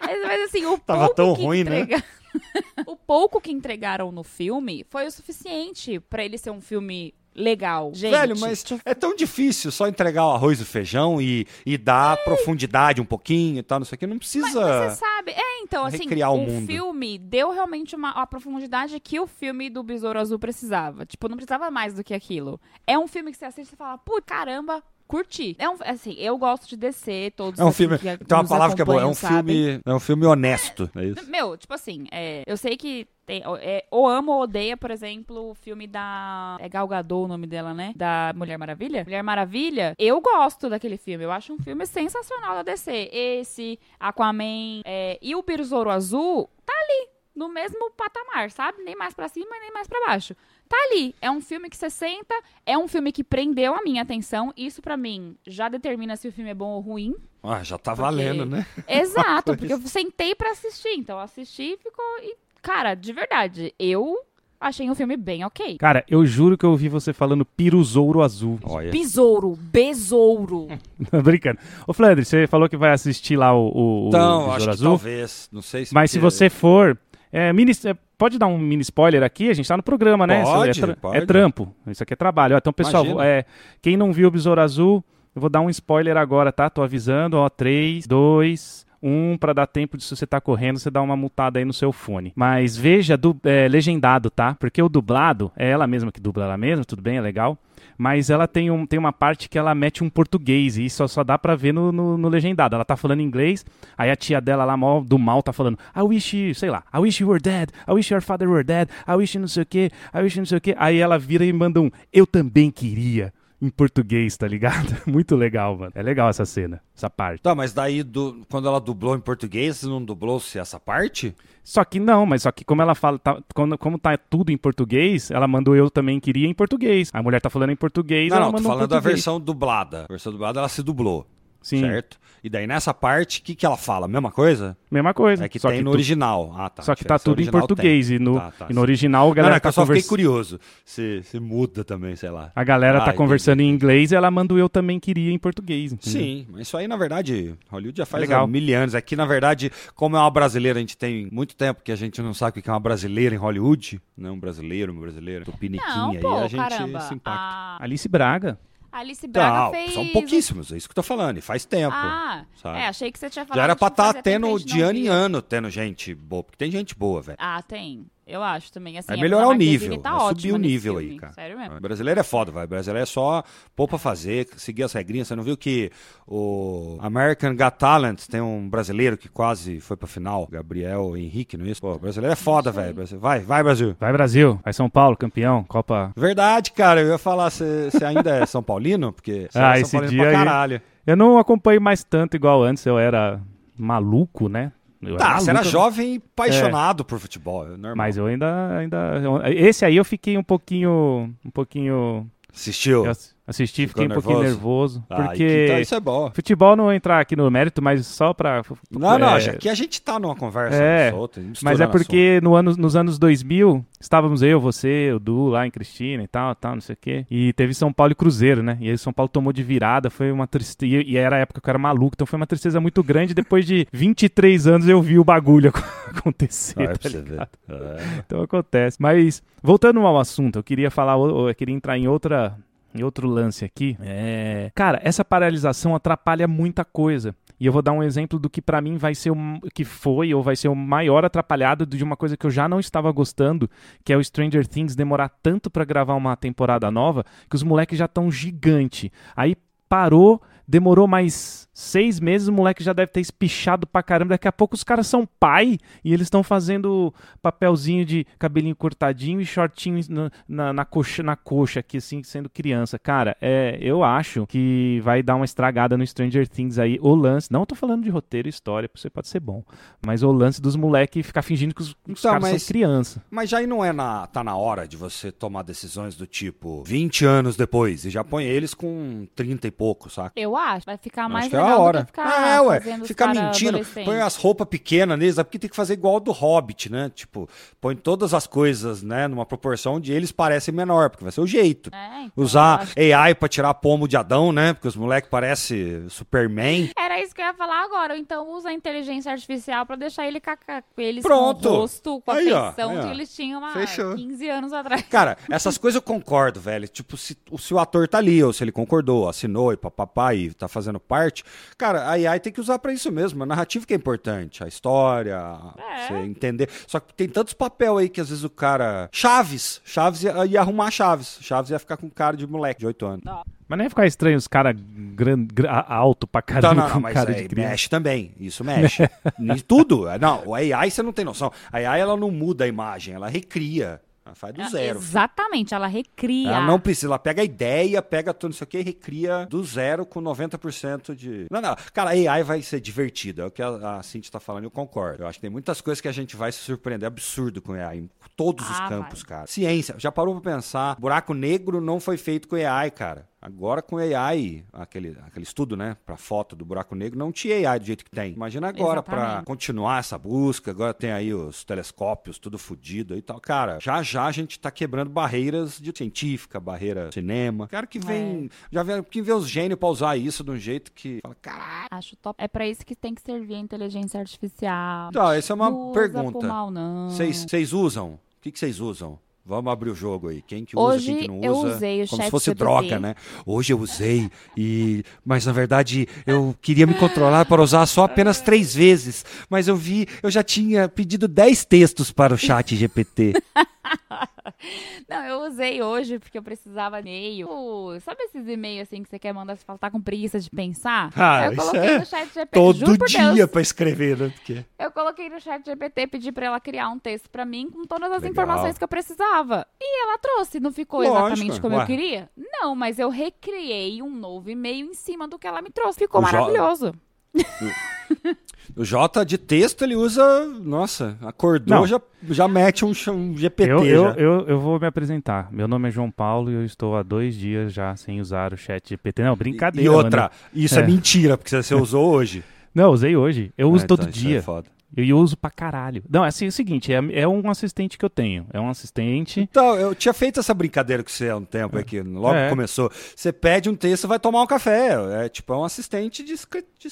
mas assim, o Tava pouco tão que ruim, né? entrega... né? [LAUGHS] o pouco que entregaram no filme foi o suficiente para ele ser um filme legal. Gente. Velho, mas é tão difícil só entregar o arroz e o feijão e, e dar é. profundidade um pouquinho e tal, não sei o que. Não precisa. Mas, você sabe. É, então, assim, o, o mundo. filme deu realmente uma a profundidade que o filme do Besouro Azul precisava. Tipo, não precisava mais do que aquilo. É um filme que você assiste e fala, putz, caramba, curti. É um, assim, eu gosto de descer todos É um filme. Tem uma palavra que é boa, é um filme. É um filme honesto. É, é isso? Meu, tipo assim, é, eu sei que tem, é, ou amo ou odeia, por exemplo, o filme da. É Gal Gadot o nome dela, né? Da Mulher Maravilha. Mulher Maravilha, eu gosto daquele filme. Eu acho um filme sensacional da DC. Esse, Aquaman é, e o Besouro Azul, tá ali. No mesmo patamar, sabe? Nem mais para cima, nem mais para baixo tá ali. É um filme que você senta, é um filme que prendeu a minha atenção. Isso para mim já determina se o filme é bom ou ruim. Ah, já tá porque... valendo, né? [LAUGHS] Exato, [LAUGHS] porque eu sentei para assistir, então assisti e ficou e cara, de verdade, eu achei um filme bem ok. Cara, eu juro que eu ouvi você falando piruzouro azul. Olha. Besouro, [LAUGHS] besouro. Brincando. Ô, Flandre, você falou que vai assistir lá o, o, o Então, Besouro acho que Azul. talvez. Não sei se. Mas se você for. É, mini- é, pode dar um mini spoiler aqui? A gente tá no programa, né? Pode, Isso é, tra- pode. é trampo. Isso aqui é trabalho. Então, pessoal, é, quem não viu o Besouro Azul, eu vou dar um spoiler agora, tá? Tô avisando, ó. 3, 2, 1, pra dar tempo de se você tá correndo, você dá uma multada aí no seu fone. Mas veja du- é, legendado, tá? Porque o dublado é ela mesma que dubla ela mesma, tudo bem, é legal. Mas ela tem, um, tem uma parte que ela mete um português e isso só dá pra ver no, no, no legendado. Ela tá falando inglês, aí a tia dela lá, do mal, tá falando I wish, sei lá, I wish you were dead, I wish your father were dead, I wish não sei o que, I wish não sei o que. Aí ela vira e manda um Eu também queria, em português, tá ligado? [LAUGHS] Muito legal, mano. É legal essa cena, essa parte. Tá, mas daí, do- quando ela dublou em português, não dublou-se essa parte? Só que não, mas só que como ela fala, tá, quando, como tá tudo em português, ela mandou Eu também queria em português. A mulher tá falando em português, não, ela não, tô mandou em falando da versão dublada. A versão dublada, ela se dublou. Sim, Certo? E daí, nessa parte, o que, que ela fala? Mesma coisa? mesma coisa. É que só tem que no tu- original. Ah, tá. Só que tá versão tudo em português tem. e no, Tá, tá, e no original a Não, não, galera é tá eu só fiquei conversando. curioso. Se, se muda também, sei lá. A galera Ah, tá entendi. conversando em inglês e ela manda o eu também queria em português. entendeu? Sim, mas isso aí, na verdade, Hollywood já faz Legal. mil anos. Aqui, na verdade, como é uma brasileira, a gente tem muito tempo que a gente não sabe o que é uma brasileira em Hollywood. Não, um brasileiro, uma brasileira. Tupiniquinha Não, aí, pô, a gente caramba. se impacta. A Alice Braga. Alice Braga Não, fez... são pouquíssimos, é isso que eu tô falando, e faz tempo. Ah, sabe? é, achei que você tinha falado Já era pra estar tempo tendo de ano em ano, tendo gente boa, porque tem gente boa, velho. Ah, tem. Eu acho também. Assim, Vai a melhorar o nível, tá vai subir o nível filme. aí, cara. Sério mesmo. O brasileiro é foda, vai. O brasileiro é só pôr pra fazer, seguir as regrinhas. Você não viu que o American Got Talent tem um brasileiro que quase foi pra final? Gabriel Henrique, não é isso? Pô, o brasileiro é foda, velho. Vai, vai, Brasil. Vai Brasil, vai São Paulo, campeão, Copa. Verdade, cara. Eu ia falar, você ainda é São Paulino? Porque você Ah, é esse São Paulino dia pra aí- caralho. Eu não acompanho mais tanto igual antes, eu era maluco, né? Eu Tá, você era jovem e apaixonado por futebol, é normal. Mas eu ainda, ainda. Esse aí eu fiquei um pouquinho. Um pouquinho. Assistiu? eu assisti, Ficou fiquei um pouquinho nervoso? nervoso. Ah, porque. então isso é bom. Futebol não entrar aqui no mérito, mas só pra. Não, não, é, já que a gente tá numa conversa É, solta. Mas é porque no ano, nos anos 2000, estávamos eu, você, o Du lá em Cristina e tal, tal, não sei o quê. E teve São Paulo e Cruzeiro, né? E aí São Paulo tomou de virada, foi uma tristeza. E era a época que eu era maluco, então foi uma tristeza muito grande. Depois de [LAUGHS] 23 anos eu vi o bagulho [LAUGHS] acontecer. Ah, tá. É. Então acontece. Mas, voltando ao assunto, eu queria falar, eu queria entrar em outra. Em outro lance aqui, é... cara, essa paralisação atrapalha muita coisa. E eu vou dar um exemplo do que pra mim vai ser o que foi ou vai ser o maior atrapalhado de uma coisa que eu já não estava gostando, que é o Stranger Things demorar tanto pra gravar uma temporada nova, que os moleques já estão gigante. Aí parou, demorou mais seis meses, o moleque já deve ter espichado pra caramba. Daqui a pouco os caras são pai e eles estão fazendo papelzinho de cabelinho cortadinho e shortinho na, na, na coxa, na coxa aqui, assim, sendo criança. Cara, é, eu acho que vai dar uma estragada no Stranger Things aí. O lance, não tô falando de roteiro e história, você pode ser bom, mas o lance dos moleques ficar fingindo que os, os Então, caras mas- são criança. Mas já aí não é na, tá na hora de você tomar decisões do tipo 20 anos depois e já põe eles com 30 e pouco, saca? Eu acho. Vai ficar mais Acho que é a hora. do que ficar é, ué. Ficar mentindo. Põe as roupas pequenas neles, é porque tem que fazer igual ao do Hobbit, né? Tipo, põe todas as coisas, né, numa proporção onde eles parecem menor, porque vai ser o jeito. É, então, eu Usar AI pra tirar pomo de Adão, né? Porque os moleques parecem Superman. Era isso que eu ia falar agora. Ou Então usa a inteligência artificial pra deixar ele caca, eles Pronto. com o rosto, com a Aí, ó, feição aí, ó. que eles tinham há Fechou. 15 anos atrás. Cara, [LAUGHS] essas coisas eu concordo, velho. Tipo, se, o- se o ator tá ali, ou se ele concordou, assinou e papapá e tá fazendo parte, cara, a AI tem que usar pra isso mesmo. A narrativa que é importante, a história, É. você entender. Só que tem tantos papel aí que às vezes o cara. Chaves! Chaves ia, ia arrumar Chaves. Chaves ia ficar com cara de moleque de 8 anos. Mas nem ia ficar estranho os caras alto pra caramba não, não, com mas cara criança. mexe também. Isso mexe. [LAUGHS] Em tudo. Não, o AI você não tem noção. A AI ela não muda a imagem, ela recria. Ela faz do zero. Exatamente, ela recria. Ela não precisa, ela pega a ideia, pega tudo isso aqui e recria do zero com 90% de. Não, não. Cara, a AI vai ser divertida. É o que a, a Cintia tá falando, eu concordo. Eu acho que tem muitas coisas que a gente vai se surpreender absurdo com AI. Em todos os Ah, campos, vai. cara. Ciência. Já parou pra pensar? Buraco negro não foi feito com AI, cara. Agora com AI, aquele, aquele estudo, né, para foto do buraco negro, não tinha AI do jeito que tem. Imagina agora para continuar essa busca, agora tem aí os telescópios, tudo fodido e tal. Cara, já já a gente tá quebrando barreiras de científica, barreira cinema. Cara que vem, já vem, que vê os gênios pra usar isso de um jeito que fala, caralho. Acho top. É pra isso que tem que servir a inteligência artificial. Tá, essa é uma não pergunta. Mal, não. Vocês vocês usam? O que vocês usam? Vamos abrir o jogo aí. Quem que usa, Hoje quem que não usa? eu usei o Como se fosse GPT. droga, né? Hoje eu usei e, mas na verdade eu queria me controlar para usar só apenas três vezes. Mas eu vi, eu já tinha pedido 10 textos para o Chat GPT. [LAUGHS] [LAUGHS] Não, eu usei hoje porque eu precisava de e-mail. Uh, Sabe esses e-mails assim que você quer mandar, você fala, tá com preguiça de pensar? Ah, eu isso coloquei é no chat GPT. Todo dia Deus. para escrever, né? Porque... Eu coloquei no chat GPT, pedi pra ela criar um texto pra mim com todas as Legal. informações que eu precisava. E ela trouxe, não ficou Lógico, exatamente como ué. eu queria? Não, mas eu recriei um novo e-mail em cima do que ela me trouxe. Ficou O Jo- maravilhoso. [LAUGHS] [LAUGHS] O J de texto ele usa, nossa, acordou, Não. já, já mete um, um GPT Eu, eu, eu, eu vou me apresentar. Meu nome é João Paulo e eu estou há dois dias já sem usar o chat GPT. Não, brincadeira. e outra, mano. isso é. É. mentira, porque você usou hoje. Não, eu usei hoje. Eu uso Ah, todo então é dia. foda. Eu, uso pra caralho. Não, é assim, é o seguinte, é, é um assistente que eu tenho. É um assistente. Então, eu tinha feito essa brincadeira com você há um tempo aqui, logo É. que começou. Você pede um texto, vai tomar um café. É tipo, é um assistente de,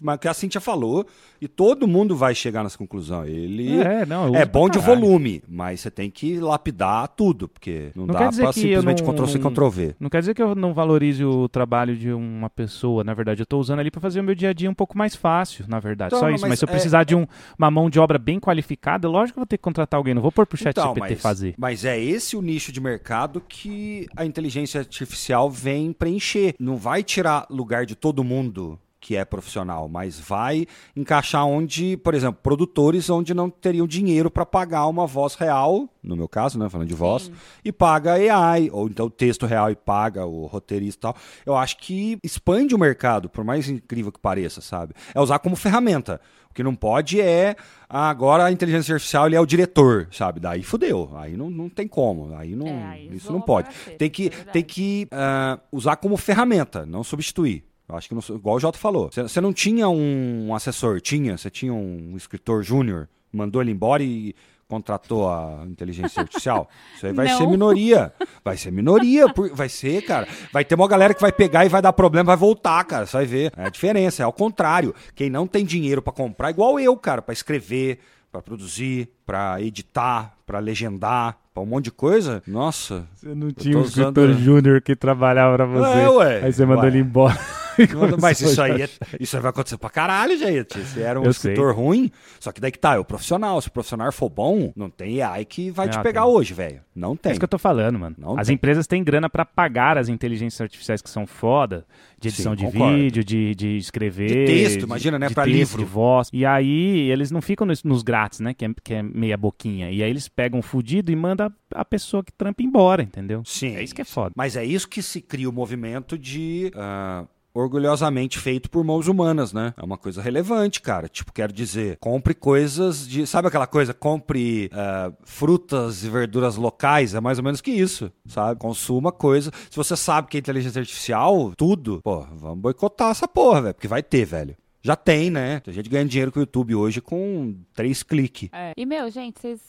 mas que a Cintia falou, e todo mundo vai chegar nessa conclusão. Ele É, não, é bom de volume, mas você tem que lapidar tudo, porque não, Não dá quer dizer pra que eu simplesmente não- Ctrl-C, Ctrl-V. Não quer dizer que eu não valorize o trabalho de uma pessoa, na verdade. Eu tô usando ali pra fazer o meu dia a dia um pouco mais fácil, na verdade. Então, Só isso. mas Mas, se eu é- precisar de um- uma mão de obra bem qualificada, lógico que eu vou ter que contratar alguém. Não vou pôr pro chat Então, GPT mas, fazer. mas é esse o nicho de mercado que a inteligência artificial vem preencher. Não vai tirar lugar de todo mundo que é profissional, mas vai encaixar onde, por exemplo, produtores onde não teriam dinheiro para pagar uma voz real, no meu caso, né, falando de voz, e paga AI, ou então o texto real e paga o roteirista e tal. Eu acho que expande o mercado, por mais incrível que pareça, sabe? É usar como ferramenta. O que não pode é ah, agora a inteligência artificial ele é o diretor, sabe? Daí fudeu. Aí não, não tem como. Aí não, É, aí isso não pode. cacete, Tem que, é tem que ah, usar como ferramenta, não substituir. Eu acho que, não, igual o Jota falou. Você- não tinha um assessor, tinha? Você tinha um escritor júnior, mandou ele embora e contratou a inteligência [LAUGHS] artificial? Isso aí vai Não. ser minoria. Vai ser minoria. por- vai ser, cara. Vai ter uma galera que vai pegar e vai dar problema, vai voltar, cara. Você vai ver. É a diferença, é ao contrário. Quem não tem dinheiro pra comprar, igual eu, cara, pra escrever, pra produzir, pra editar, pra legendar, um monte de coisa. Nossa. Você não tinha um escritor júnior que trabalhava pra você. É, ué. Aí você mandou Ué. ele embora. [LAUGHS] Mas isso aí, é- [LAUGHS] isso aí vai acontecer pra caralho, gente. Se era um Eu escritor ruim, só que daí que tá, é o profissional. Se o profissional for bom, não tem AI que vai te Ah, pegar tem. hoje, velho. Não É tem. isso que eu tô falando, mano. Não as tem. empresas têm grana pra pagar as inteligências artificiais que são foda, de edição Sim, de concordo. vídeo, de, de escrever. De texto, imagina, né, de pra texto, livro. De voz. E aí eles não ficam nos, nos grátis, né? Que é, que é meia boquinha. E aí eles pegam o fudido e mandam a pessoa que trampa embora, entendeu? Sim. É isso que é foda. Mas é isso que se cria o movimento de. ah, orgulhosamente feito por mãos humanas, né? É uma coisa relevante, cara. Tipo, quero dizer, compre coisas de. Sabe aquela coisa? Compre ah, frutas e verduras locais. É mais ou menos que isso, sabe? Consuma coisa. Se você sabe que é inteligência artificial, tudo, pô, vamos boicotar essa porra, velho. Porque vai ter, velho. Já tem, né? Tem gente ganhando dinheiro com o YouTube hoje com três cliques. É. E, meu, gente, vocês.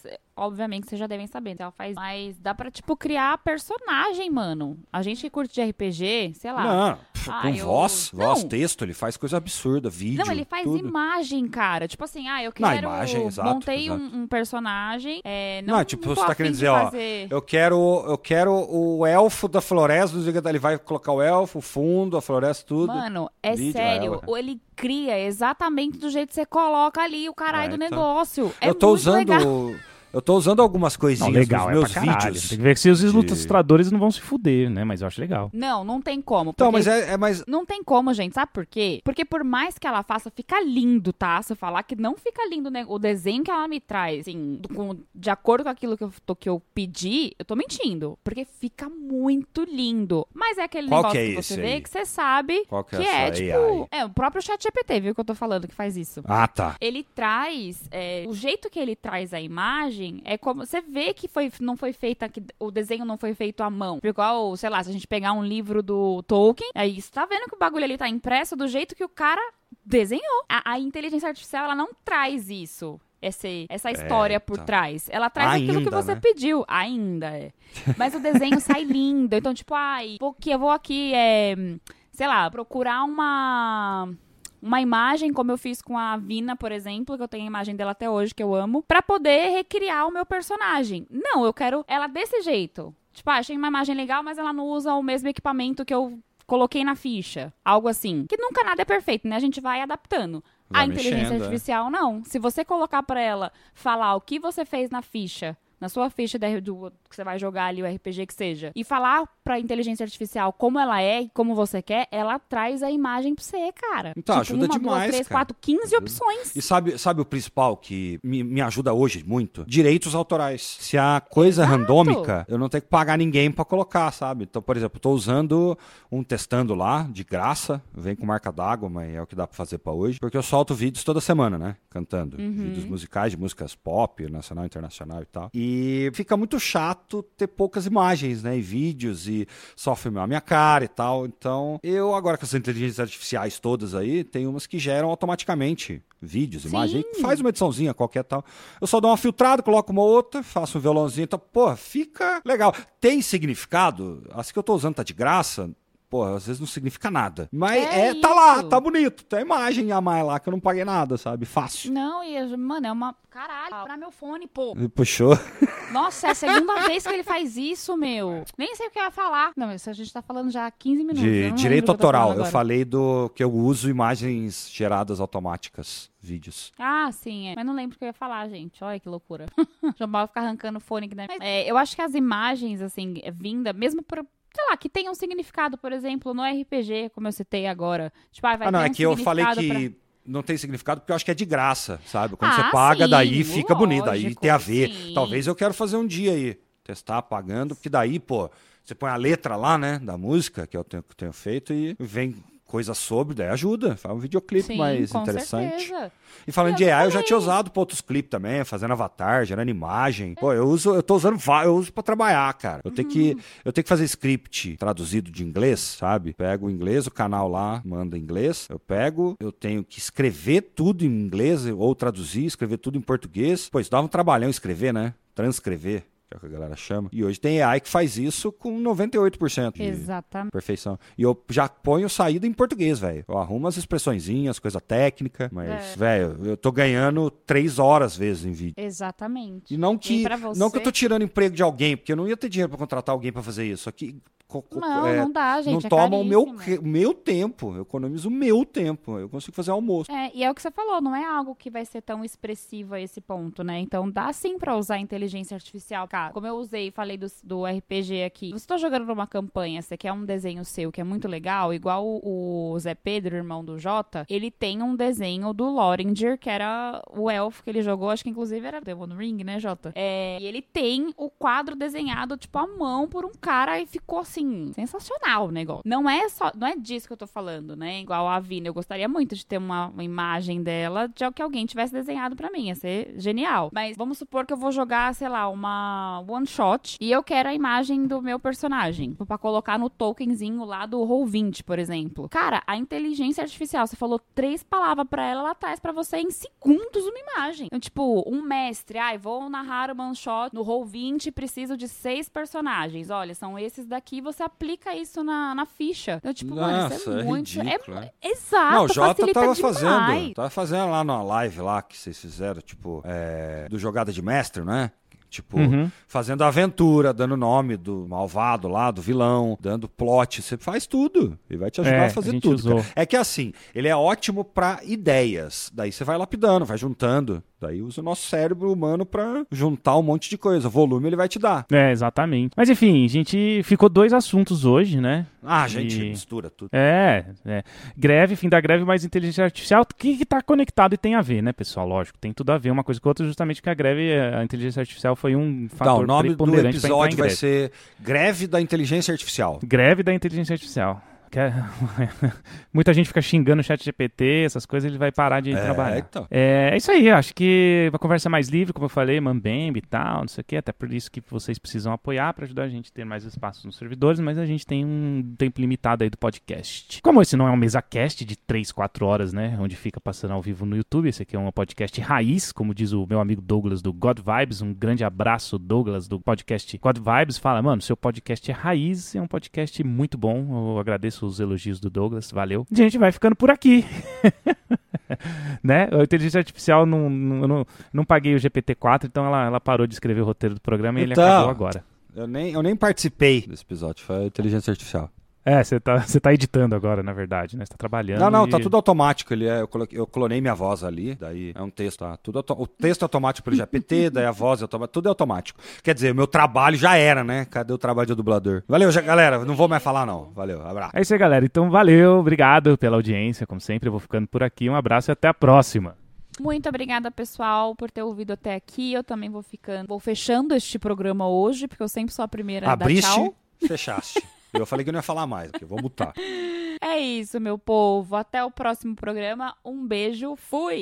Obviamente vocês já devem saber, então ela faz. Mas dá pra, tipo, criar personagem, mano. A gente que curte de RPG, sei lá. Não, pff, Ah, com eu- voz, voz, Não. texto, ele faz coisa absurda, vídeo. Não, ele faz tudo. imagem, cara. Tipo assim, ah, eu Não, quero. imagem, exato, montei exato. Um, um personagem. É, não, Não, tipo, não você tá querendo dizer, ó, fazer- eu quero, eu quero o elfo da floresta, não sei o que, ele vai colocar o elfo, o fundo, a floresta, tudo. Mano, é Vídeo, sério. é, ou ele cria exatamente do jeito que você coloca ali o caralho É, do então. negócio. É eu tô usando, legal. [LAUGHS] eu tô usando algumas Não, coisinhas legal, nos é meus caralho. vídeos. Tem que ver se os de- ilustradores não vão se fuder, né? Mas eu acho legal. Não, não tem como. Então, mas é, é mais Não tem como, gente. Sabe por quê? Porque por mais que ela faça, fica lindo, tá? Se eu falar que não fica lindo né? o desenho que ela me traz, assim, com- de acordo com aquilo que eu, tô- que eu pedi, eu tô mentindo. Porque fica muito lindo. Mas é aquele Qual negócio que é que, você vê aí? que você sabe Qual que é que essa é, tipo. É, o próprio chat GPT, viu que eu tô falando que faz isso. Ah, tá. Ele traz, é, o jeito que ele traz a imagem imagem, é como. Você vê que foi, não foi feita. Que o desenho não foi feito à mão. Igual, sei lá, se a gente pegar um livro do Tolkien, aí você tá vendo que o bagulho ali tá impresso do jeito que o cara desenhou. A, a inteligência artificial, ela não traz isso esse, essa história é, por tá. trás. Ela traz Ainda, aquilo que você né? pediu. Ainda é. Mas o desenho [LAUGHS] sai lindo. Então, tipo, ai, porque eu vou aqui, é, sei lá, procurar uma uma imagem, como eu fiz com a Vina, por exemplo, que eu tenho a imagem dela até hoje, que eu amo, para poder recriar o meu personagem. Não, eu quero ela desse jeito. Tipo, ah, achei uma imagem legal, mas ela não usa o mesmo equipamento que eu coloquei na ficha. Algo assim. Que nunca nada é perfeito, né? A gente vai adaptando. Vai a inteligência mexendo, é. artificial, é. não. Se você colocar para ela falar o que você fez na ficha, na sua ficha do, que você vai jogar ali, o RPG que seja, e falar pra inteligência artificial como ela é e como você quer, ela traz a imagem pra você, cara. Então, tipo, ajuda uma, demais. Duas, três, cara. quatro, quinze opções. E sabe, sabe o principal que me, me ajuda hoje muito? Direitos autorais. Se a coisa Exato. é randômica, eu não tenho que pagar ninguém para colocar, sabe? Então, por exemplo, tô usando um testando lá, de graça, vem com marca d'água, mas é o que dá pra fazer para hoje, porque eu solto vídeos toda semana, né? Cantando. Uhum. Vídeos musicais de músicas pop, nacional, internacional e tal. E fica muito chato ter poucas imagens, né? E vídeos e só filmar a minha cara e tal. Então, eu agora com essas inteligências artificiais todas aí, tem umas que geram automaticamente vídeos, imagens. Faz uma ediçãozinha qualquer tal. Eu só dou uma filtrada, coloco uma outra, faço um violãozinho, então, pô, fica legal. Tem significado? As que eu tô usando tá de graça, pô, às vezes não significa nada. Mas é, é tá lá, tá bonito. Tem a imagem a mais lá que eu não paguei nada, sabe? Fácil. Não, e, mano, é uma. Caralho, pra meu fone, pô. Puxou. [LAUGHS] Nossa, é a segunda vez que ele faz isso, meu. Nem sei o que eu ia falar. Não, isso a gente tá falando já há 15 minutos. De direito autoral. Eu, eu falei do que eu uso imagens geradas automáticas vídeos. Ah, sim, é. Mas não lembro o que eu ia falar, gente. Olha que loucura. [LAUGHS] João Paulo ficar arrancando o fone aqui, né? É, eu acho que as imagens, assim, vinda, mesmo por, sei lá, que tenha um significado, por exemplo, no RPG, como eu citei agora. Tipo, ah, vai ah, não, é um que eu falei que pra... não tem significado porque eu acho que é de graça, sabe? Quando ah, você paga, sim, daí fica lógico, bonito, daí tem a ver. Sim. Talvez eu quero fazer um dia aí, testar pagando, porque daí, pô, você põe a letra lá, né, da música que eu tenho, que eu tenho feito e vem coisa sobre, daí ajuda. Faz um videoclipe Sim, mais interessante. Certeza. E falando eu de AI, eu já tinha usado para outros clipes também, fazendo avatar, gerando imagem. Pô, eu uso, eu tô usando, eu uso para trabalhar, cara. Eu tenho que, uhum. eu tenho que fazer script traduzido de inglês, sabe? Pego o inglês, o canal lá manda inglês. Eu pego, eu tenho que escrever tudo em inglês ou traduzir, escrever tudo em português. Pô, isso dava um trabalhão escrever, né? Transcrever que é o que a galera chama. E hoje tem AI que faz isso com 98% de Exatamente. perfeição. E eu já ponho saída em português, velho. Eu arrumo as expressõezinhas, coisa técnica, mas, é. velho, eu tô ganhando três horas vezes em vídeo. Exatamente. E não que, você... não que eu tô tirando emprego de alguém, porque eu não ia ter dinheiro para contratar alguém para fazer isso. Aqui não, é, não dá, gente. Não é toma o meu, meu tempo. Eu economizo o meu tempo. Eu consigo fazer almoço. É, e é o que você falou, não é algo que vai ser tão expressivo a esse ponto, né? Então dá sim pra usar inteligência artificial. Cara, como eu usei e falei do, do RPG aqui. Você tá jogando numa campanha, você quer um desenho seu que é muito legal, igual o, o Zé Pedro, irmão do Jota, ele tem um desenho do Loringer, que era o elfo que ele jogou, acho que inclusive era The One Ring, né, Jota? É, e ele tem o quadro desenhado, tipo, à mão por um cara e ficou assim assim, sensacional o negócio. Não é só, não é disso que eu tô falando, né? Igual a Vina, eu gostaria muito de ter uma, uma imagem dela de que alguém tivesse desenhado para mim, ia ser genial. Mas vamos supor que eu vou jogar, sei lá, uma one shot e eu quero a imagem do meu personagem para colocar no tokenzinho lá do Roll20, por exemplo. Cara, a inteligência artificial, você falou três palavras para ela, ela traz para você em segundos uma imagem. Então, tipo, um mestre, ai, vou narrar uma one shot no Roll20, preciso de seis personagens. Olha, são esses daqui, você aplica isso na, na ficha. Então, tipo, Nossa, mano, isso é, é muito. Ridículo, é, é. Exato. Não, o Jota tava demais. fazendo. Tava fazendo lá na live lá que vocês fizeram, tipo, é, do jogada de mestre, né? Tipo, uhum. fazendo aventura, dando nome do malvado lá, do vilão, dando plot. Você faz tudo. Ele vai te ajudar é, a fazer a tudo. É que assim, ele é ótimo para ideias. Daí você vai lapidando, vai juntando. Daí usa o nosso cérebro humano para juntar um monte de coisa. Volume ele vai te dar. É, exatamente. Mas enfim, a gente ficou dois assuntos hoje, né? Ah, a gente e... mistura tudo. É, é. Greve, fim da greve, mais inteligência artificial. O que, que tá conectado e tem a ver, né, pessoal? Lógico, tem tudo a ver uma coisa com a outra, justamente que a greve, a inteligência artificial foi um fator Não, o nome do episódio vai ser Greve da Inteligência Artificial. Greve da Inteligência Artificial. [LAUGHS] muita gente fica xingando o chat GPT, essas coisas, ele vai parar de É, trabalhar. então. É, é isso aí, eu acho que uma conversa mais livre, como eu falei, Mambembe e tal, não sei o que, até por isso que vocês precisam apoiar para ajudar a gente a ter mais espaço nos servidores, mas a gente tem um tempo limitado aí do podcast. Como esse não é um mesa-cast de 3, 4 horas, né, onde fica passando ao vivo no YouTube, esse aqui é um podcast raiz, como diz o meu amigo Douglas do God Vibes, um grande abraço, Douglas, do podcast God Vibes, fala, mano, seu podcast é raiz, é um podcast muito bom, eu agradeço os elogios do Douglas, valeu. A gente vai ficando por aqui. [LAUGHS] né? A inteligência artificial não, não, eu não, não paguei o GPT-4, então ela, ela parou de escrever o roteiro do programa e ele Então. acabou agora. Eu nem, eu nem participei desse episódio, foi a inteligência artificial. É, você tá, você tá editando agora, na verdade, né? Você tá trabalhando. Não, não, e- tá tudo automático. Ele é, eu, coloquei, eu clonei minha voz ali, daí é um texto, tá? Tudo auto- o texto é automático pelo GPT, [LAUGHS] daí a voz é automática, tudo é automático. Quer dizer, o meu trabalho já era, né? Cadê o trabalho de dublador? Valeu, já, galera. Não vou mais falar, não. Valeu, abraço. É isso aí, galera. Então, valeu, obrigado pela audiência. Como sempre, eu vou ficando por aqui. Um abraço e até a próxima. Muito obrigada, pessoal, por ter ouvido até aqui. Eu também vou ficando, vou fechando este programa hoje, porque eu sempre sou a primeira a dar Abriste, tchau. fechaste. [LAUGHS] Eu falei que eu não ia falar mais, aqui, vou mutar. É isso, meu povo. Até o próximo programa. Um beijo. Fui!